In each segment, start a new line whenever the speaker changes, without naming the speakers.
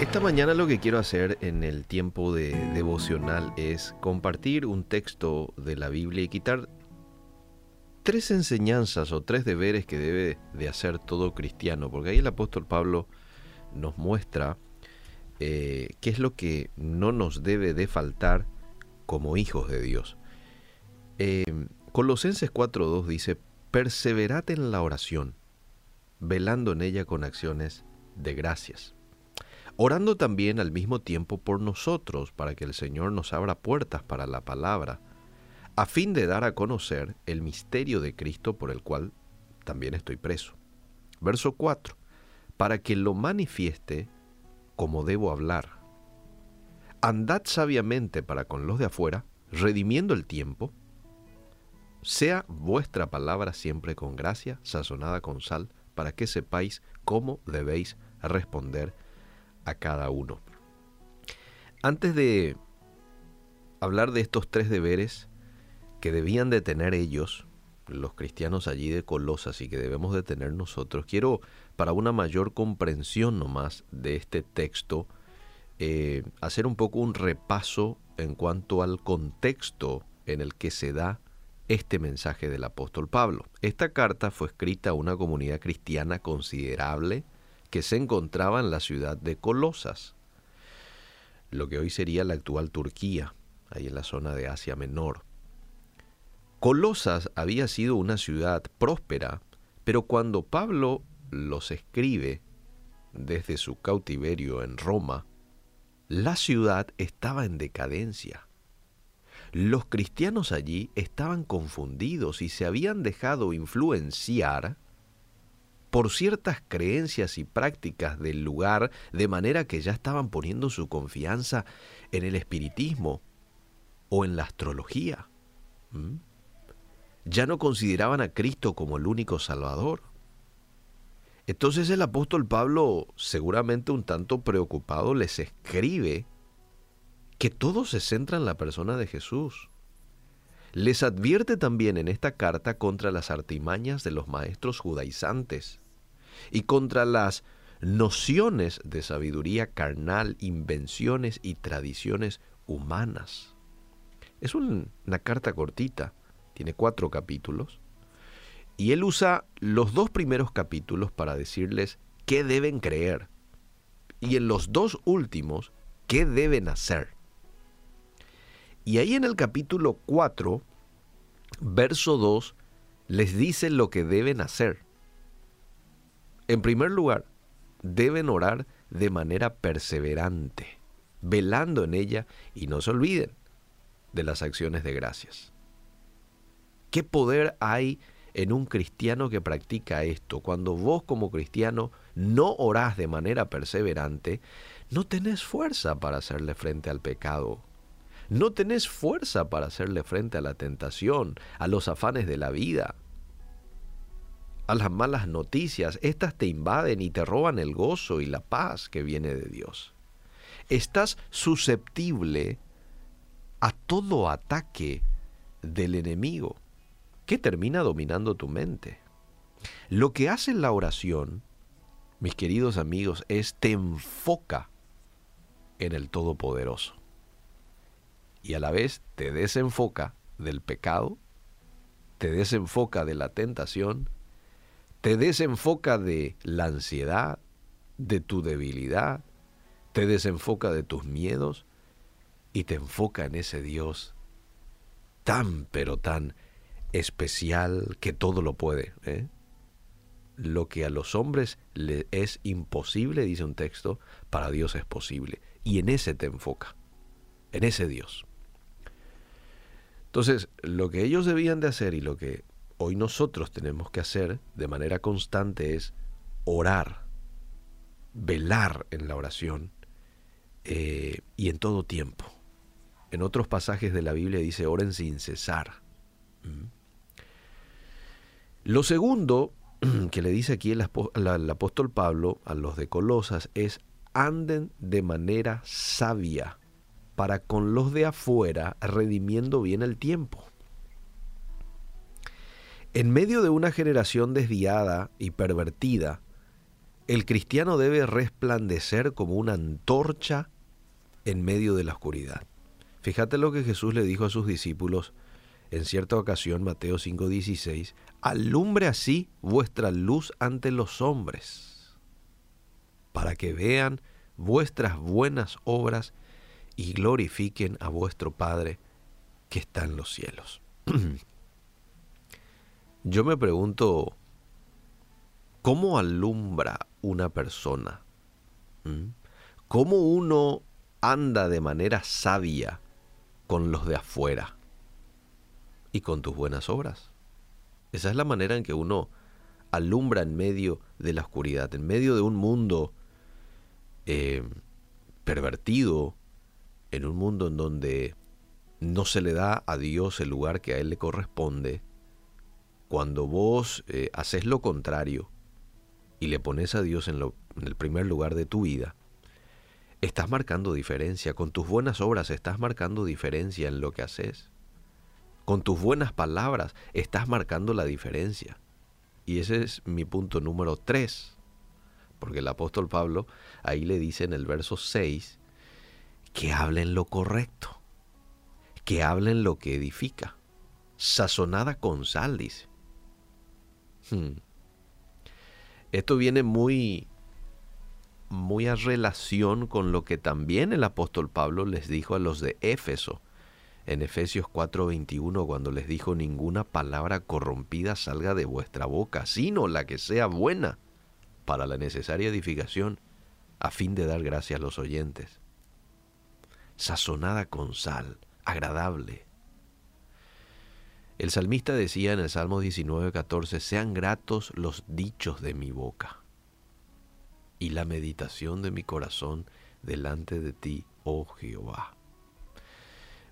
Esta mañana lo que quiero hacer en el tiempo de devocional es compartir un texto de la Biblia y quitar tres enseñanzas o tres deberes que debe de hacer todo cristiano, porque ahí el apóstol Pablo nos muestra eh, qué es lo que no nos debe de faltar como hijos de Dios. Eh, Colosenses 4.2 dice, perseverad en la oración, velando en ella con acciones de gracias orando también al mismo tiempo por nosotros, para que el Señor nos abra puertas para la palabra, a fin de dar a conocer el misterio de Cristo por el cual también estoy preso. Verso 4. Para que lo manifieste como debo hablar. Andad sabiamente para con los de afuera, redimiendo el tiempo. Sea vuestra palabra siempre con gracia, sazonada con sal, para que sepáis cómo debéis responder a cada uno. Antes de hablar de estos tres deberes que debían de tener ellos, los cristianos allí de Colosas y que debemos de tener nosotros, quiero para una mayor comprensión nomás de este texto, eh, hacer un poco un repaso en cuanto al contexto en el que se da este mensaje del apóstol Pablo. Esta carta fue escrita a una comunidad cristiana considerable que se encontraba en la ciudad de Colosas, lo que hoy sería la actual Turquía, ahí en la zona de Asia Menor. Colosas había sido una ciudad próspera, pero cuando Pablo los escribe desde su cautiverio en Roma, la ciudad estaba en decadencia. Los cristianos allí estaban confundidos y se habían dejado influenciar por ciertas creencias y prácticas del lugar, de manera que ya estaban poniendo su confianza en el espiritismo o en la astrología. ¿Mm? Ya no consideraban a Cristo como el único Salvador. Entonces el apóstol Pablo, seguramente un tanto preocupado, les escribe que todo se centra en la persona de Jesús. Les advierte también en esta carta contra las artimañas de los maestros judaizantes y contra las nociones de sabiduría carnal, invenciones y tradiciones humanas. Es una carta cortita, tiene cuatro capítulos, y él usa los dos primeros capítulos para decirles qué deben creer, y en los dos últimos, qué deben hacer. Y ahí en el capítulo 4, verso 2, les dice lo que deben hacer. En primer lugar, deben orar de manera perseverante, velando en ella y no se olviden de las acciones de gracias. ¿Qué poder hay en un cristiano que practica esto? Cuando vos como cristiano no orás de manera perseverante, no tenés fuerza para hacerle frente al pecado. No tenés fuerza para hacerle frente a la tentación, a los afanes de la vida a las malas noticias, estas te invaden y te roban el gozo y la paz que viene de Dios. Estás susceptible a todo ataque del enemigo que termina dominando tu mente. Lo que hace la oración, mis queridos amigos, es te enfoca en el Todopoderoso. Y a la vez te desenfoca del pecado, te desenfoca de la tentación te desenfoca de la ansiedad, de tu debilidad, te desenfoca de tus miedos y te enfoca en ese Dios tan, pero tan especial que todo lo puede. ¿eh? Lo que a los hombres le es imposible, dice un texto, para Dios es posible. Y en ese te enfoca, en ese Dios. Entonces, lo que ellos debían de hacer y lo que hoy nosotros tenemos que hacer de manera constante es orar, velar en la oración eh, y en todo tiempo. En otros pasajes de la Biblia dice oren sin cesar. ¿Mm? Lo segundo que le dice aquí el, el apóstol Pablo a los de Colosas es anden de manera sabia para con los de afuera redimiendo bien el tiempo. En medio de una generación desviada y pervertida, el cristiano debe resplandecer como una antorcha en medio de la oscuridad. Fíjate lo que Jesús le dijo a sus discípulos en cierta ocasión, Mateo 5:16, alumbre así vuestra luz ante los hombres, para que vean vuestras buenas obras y glorifiquen a vuestro Padre que está en los cielos. Yo me pregunto, ¿cómo alumbra una persona? ¿Mm? ¿Cómo uno anda de manera sabia con los de afuera y con tus buenas obras? Esa es la manera en que uno alumbra en medio de la oscuridad, en medio de un mundo eh, pervertido, en un mundo en donde no se le da a Dios el lugar que a Él le corresponde, cuando vos eh, haces lo contrario y le pones a Dios en, el primer lugar de tu vida, estás marcando diferencia. Con tus buenas obras estás marcando diferencia en lo que haces. Con tus buenas palabras estás marcando la diferencia. Y ese es mi punto número 3. Porque el apóstol Pablo ahí le dice en el verso 6 que hablen lo correcto, que hablen lo que edifica, sazonada con sal, dice. Hmm. Esto viene muy muy a relación con lo que también el apóstol Pablo les dijo a los de Éfeso en Efesios 4:21 cuando les dijo ninguna palabra corrompida salga de vuestra boca, sino la que sea buena para la necesaria edificación, a fin de dar gracia a los oyentes. Sazonada con sal, agradable. El salmista decía en el Salmo 19:14, sean gratos los dichos de mi boca y la meditación de mi corazón delante de ti, oh Jehová.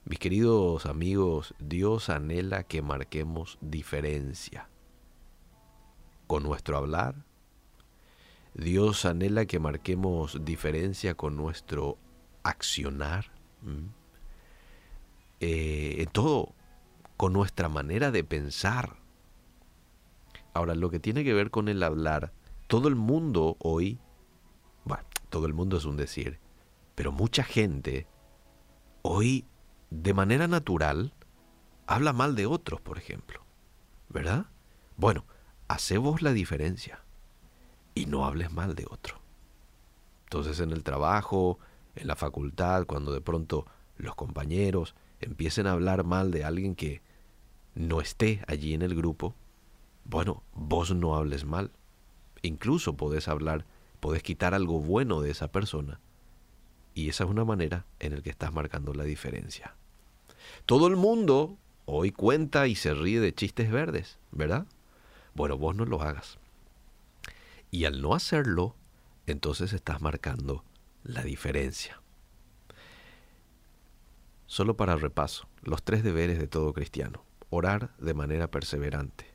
Mis queridos amigos, Dios anhela que marquemos diferencia con nuestro hablar. Dios anhela que marquemos diferencia con nuestro accionar. Eh, en todo, con nuestra manera de pensar. Ahora, lo que tiene que ver con el hablar, todo el mundo hoy bueno, todo el mundo es un decir, pero mucha gente hoy, de manera natural, habla mal de otros, por ejemplo. ¿Verdad? Bueno, hace vos la diferencia y no hables mal de otro. Entonces en el trabajo, en la facultad, cuando de pronto los compañeros empiecen a hablar mal de alguien que no esté allí en el grupo, bueno, vos no hables mal. Incluso podés hablar podés quitar algo bueno de esa persona. Y esa es una manera en la que estás marcando la diferencia. Todo el mundo hoy cuenta y se ríe de chistes verdes, ¿verdad? Bueno, vos no lo hagas. Y al no hacerlo, entonces estás marcando la diferencia. Solo para repaso, los tres deberes de todo cristiano. Orar de manera perseverante,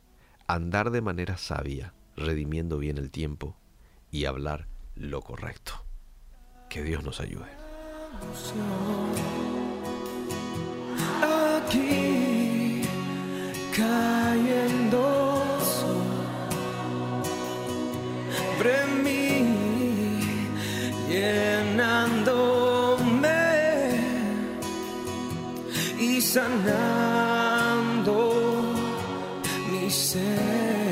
andar de manera sabia, redimiendo bien el tiempo y hablar lo correcto. Que Dios nos ayude.
Aquí cayendo sobre mí, llenándome y sanando mi ser.